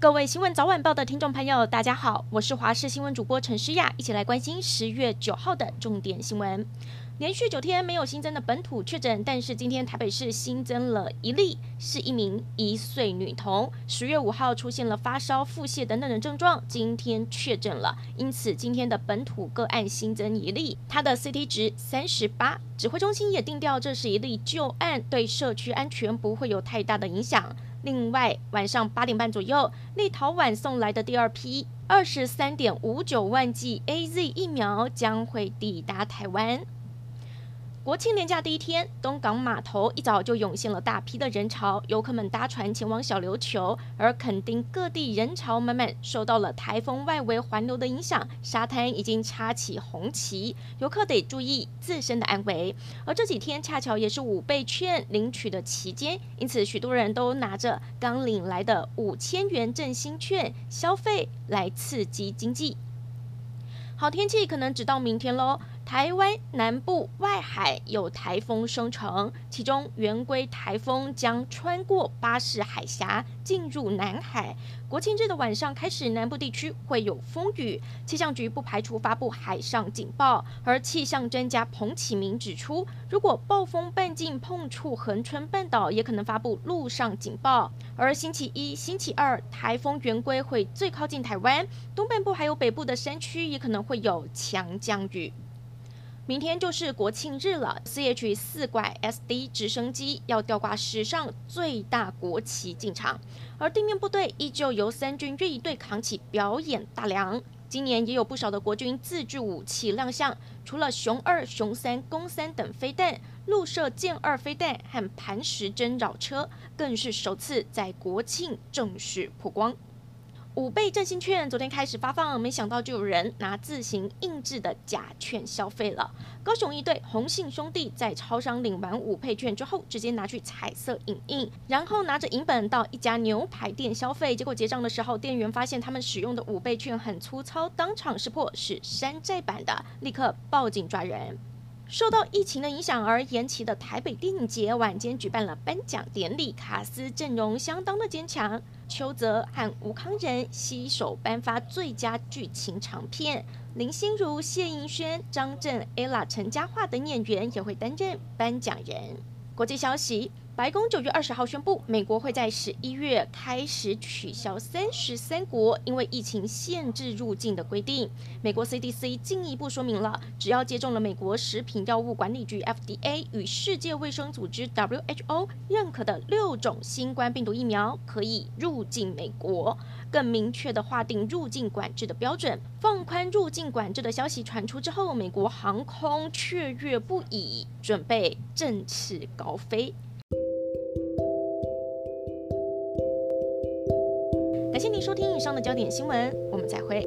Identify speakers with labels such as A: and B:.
A: 各位新闻早晚报的听众朋友，大家好，我是华视新闻主播陈诗雅，一起来关心十月九号的重点新闻。连续九天没有新增的本土确诊，但是今天台北市新增了一例，是一名一岁女童。十月五号出现了发烧、腹泻等等的症状，今天确诊了，因此今天的本土个案新增一例，它的 CT 值三十八。指挥中心也定调，这是一例旧案，对社区安全不会有太大的影响。另外，晚上八点半左右，立陶宛送来的第二批二十三点五九万剂 AZ 疫苗将会抵达台湾。国庆连假第一天，东港码头一早就涌现了大批的人潮，游客们搭船前往小琉球，而垦丁各地人潮满满，受到了台风外围环流的影响，沙滩已经插起红旗，游客得注意自身的安危。而这几天恰巧也是五倍券领取的期间，因此许多人都拿着刚领来的五千元振兴券消费来刺激经济。好天气可能只到明天喽。台湾南部外海有台风生成，其中圆规台风将穿过巴士海峡进入南海。国庆日的晚上开始，南部地区会有风雨，气象局不排除发布海上警报。而气象专家彭启明指出，如果暴风半径碰触恒春半岛，也可能发布陆上警报。而星期一、星期二，台风圆规会最靠近台湾东半部，还有北部的山区也可能会有强降雨。明天就是国庆日了，CH 四拐 SD 直升机要吊挂史上最大国旗进场，而地面部队依旧由三军乐队扛起表演大梁。今年也有不少的国军自制武器亮相，除了雄二、雄三、弓三等飞弹，陆射箭二飞弹和磐石针扰车更是首次在国庆正式曝光。五倍振兴券昨天开始发放，没想到就有人拿自行印制的假券消费了。高雄一对洪姓兄弟在超商领完五倍券之后，直接拿去彩色影印，然后拿着银本到一家牛排店消费。结果结账的时候，店员发现他们使用的五倍券很粗糙，当场识破是山寨版的，立刻报警抓人。受到疫情的影响而延期的台北电影节晚间举办了颁奖典礼，卡司阵容相当的坚强，邱泽和吴康仁携手颁发最佳剧情长片，林心如、谢盈萱、张震、ella、陈嘉桦等演员也会担任颁奖人。国际消息。白宫九月二十号宣布，美国会在十一月开始取消三十三国因为疫情限制入境的规定。美国 CDC 进一步说明了，只要接种了美国食品药物管理局 FDA 与世界卫生组织 WHO 认可的六种新冠病毒疫苗，可以入境美国。更明确地划定入境管制的标准，放宽入境管制的消息传出之后，美国航空雀跃不已，准备振翅高飞。感谢您收听以上的焦点新闻，我们再会。